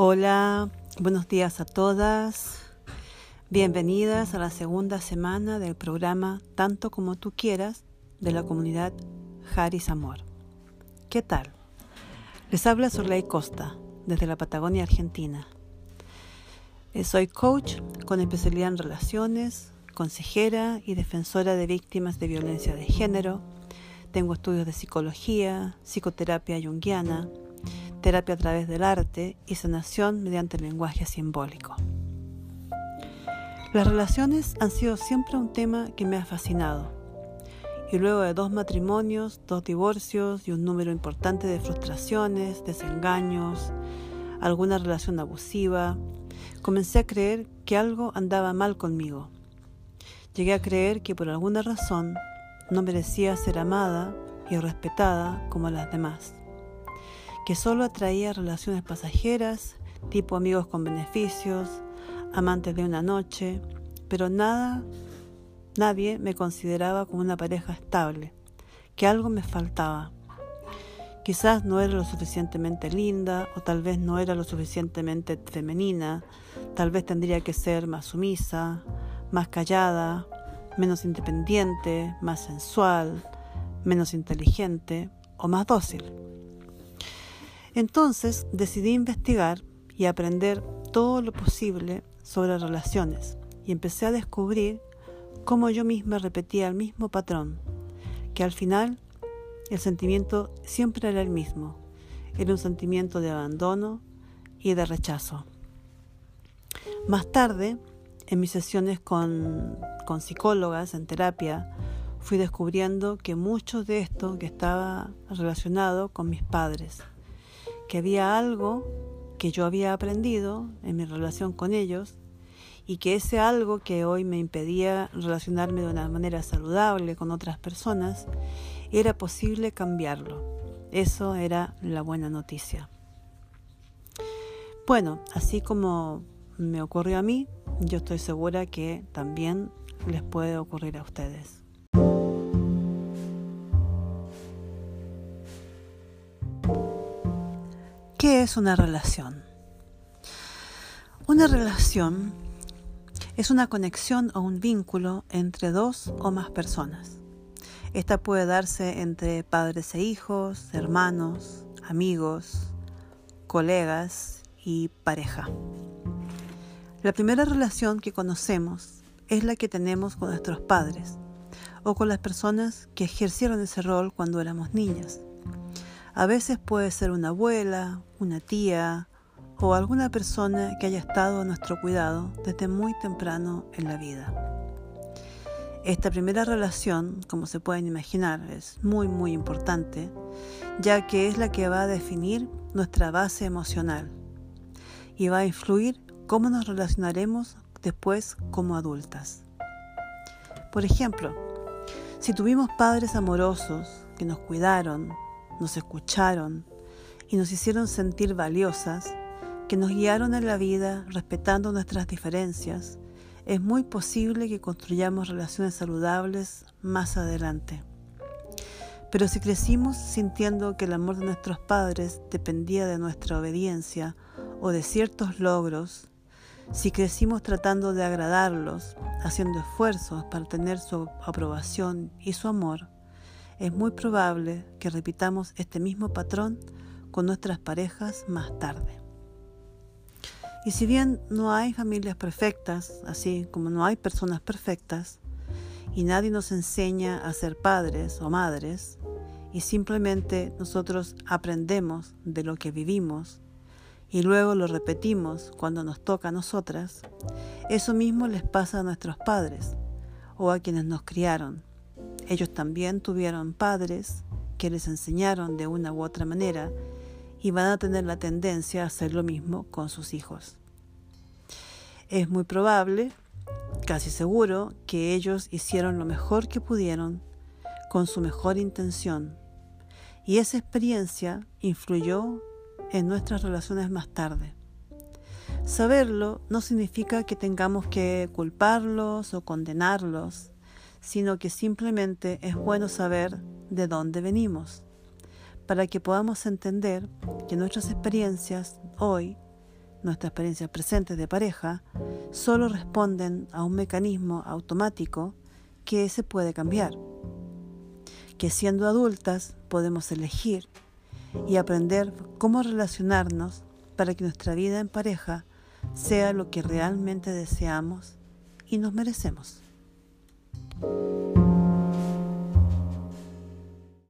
Hola, buenos días a todas. Bienvenidas a la segunda semana del programa Tanto como tú quieras de la comunidad Haris Amor. ¿Qué tal? Les habla Sorley Costa desde la Patagonia, Argentina. Eh, soy coach con especialidad en relaciones, consejera y defensora de víctimas de violencia de género. Tengo estudios de psicología, psicoterapia junguiana, terapia a través del arte y sanación mediante el lenguaje simbólico. Las relaciones han sido siempre un tema que me ha fascinado. Y luego de dos matrimonios, dos divorcios y un número importante de frustraciones, desengaños, alguna relación abusiva, comencé a creer que algo andaba mal conmigo. Llegué a creer que por alguna razón no merecía ser amada y respetada como las demás que solo atraía relaciones pasajeras, tipo amigos con beneficios, amantes de una noche, pero nada, nadie me consideraba como una pareja estable, que algo me faltaba. Quizás no era lo suficientemente linda o tal vez no era lo suficientemente femenina, tal vez tendría que ser más sumisa, más callada, menos independiente, más sensual, menos inteligente o más dócil. Entonces decidí investigar y aprender todo lo posible sobre relaciones y empecé a descubrir cómo yo misma repetía el mismo patrón, que al final el sentimiento siempre era el mismo, era un sentimiento de abandono y de rechazo. Más tarde, en mis sesiones con, psicólogas en terapia, fui descubriendo que mucho de esto que estaba relacionado con mis padres que había algo que yo había aprendido en mi relación con ellos y que ese algo que hoy me impedía relacionarme de una manera saludable con otras personas, era posible cambiarlo. Eso era la buena noticia. Bueno, así como me ocurrió a mí, yo estoy segura que también les puede ocurrir a ustedes. ¿Qué es una relación? Una relación es una conexión o un vínculo entre dos o más personas. Esta puede darse entre padres e hijos, hermanos, amigos, colegas y pareja. La primera relación que conocemos es la que tenemos con nuestros padres o con las personas que ejercieron ese rol cuando éramos niñas. A veces puede ser una abuela, una tía o alguna persona que haya estado a nuestro cuidado desde muy temprano en la vida. Esta primera relación, como se pueden imaginar, es muy muy importante, ya que es la que va a definir nuestra base emocional y va a influir cómo nos relacionaremos después como adultas. Por ejemplo, si tuvimos padres amorosos que nos cuidaron, nos escucharon y nos hicieron sentir valiosas, que nos guiaron en la vida respetando nuestras diferencias, es muy posible que construyamos relaciones saludables más adelante. Pero si crecimos sintiendo que el amor de nuestros padres dependía de nuestra obediencia o de ciertos logros, si crecimos tratando de agradarlos, haciendo esfuerzos para tener su aprobación y su amor, es muy probable que repitamos este mismo patrón con nuestras parejas más tarde. Y si bien no hay familias perfectas, así como no hay personas perfectas, y nadie nos enseña a ser padres o madres, y simplemente nosotros aprendemos de lo que vivimos y luego lo repetimos cuando nos toca a nosotras, eso mismo les pasa a nuestros padres o a quienes nos criaron. Ellos también tuvieron padres que les enseñaron de una u otra manera y van a tener la tendencia a hacer lo mismo con sus hijos. Es muy probable, casi seguro, que ellos hicieron lo mejor que pudieron con su mejor intención y esa experiencia influyó en nuestras relaciones más tarde. Saberlo no significa que tengamos que culparlos o condenarlos sino que simplemente es bueno saber de dónde venimos, para que podamos entender que nuestras experiencias hoy nuestra experiencia presente de pareja, solo responden a un mecanismo automático que se puede cambiar. Que siendo adultas podemos elegir y aprender cómo relacionarnos para que nuestra vida en pareja sea lo que realmente deseamos y nos merecemos. you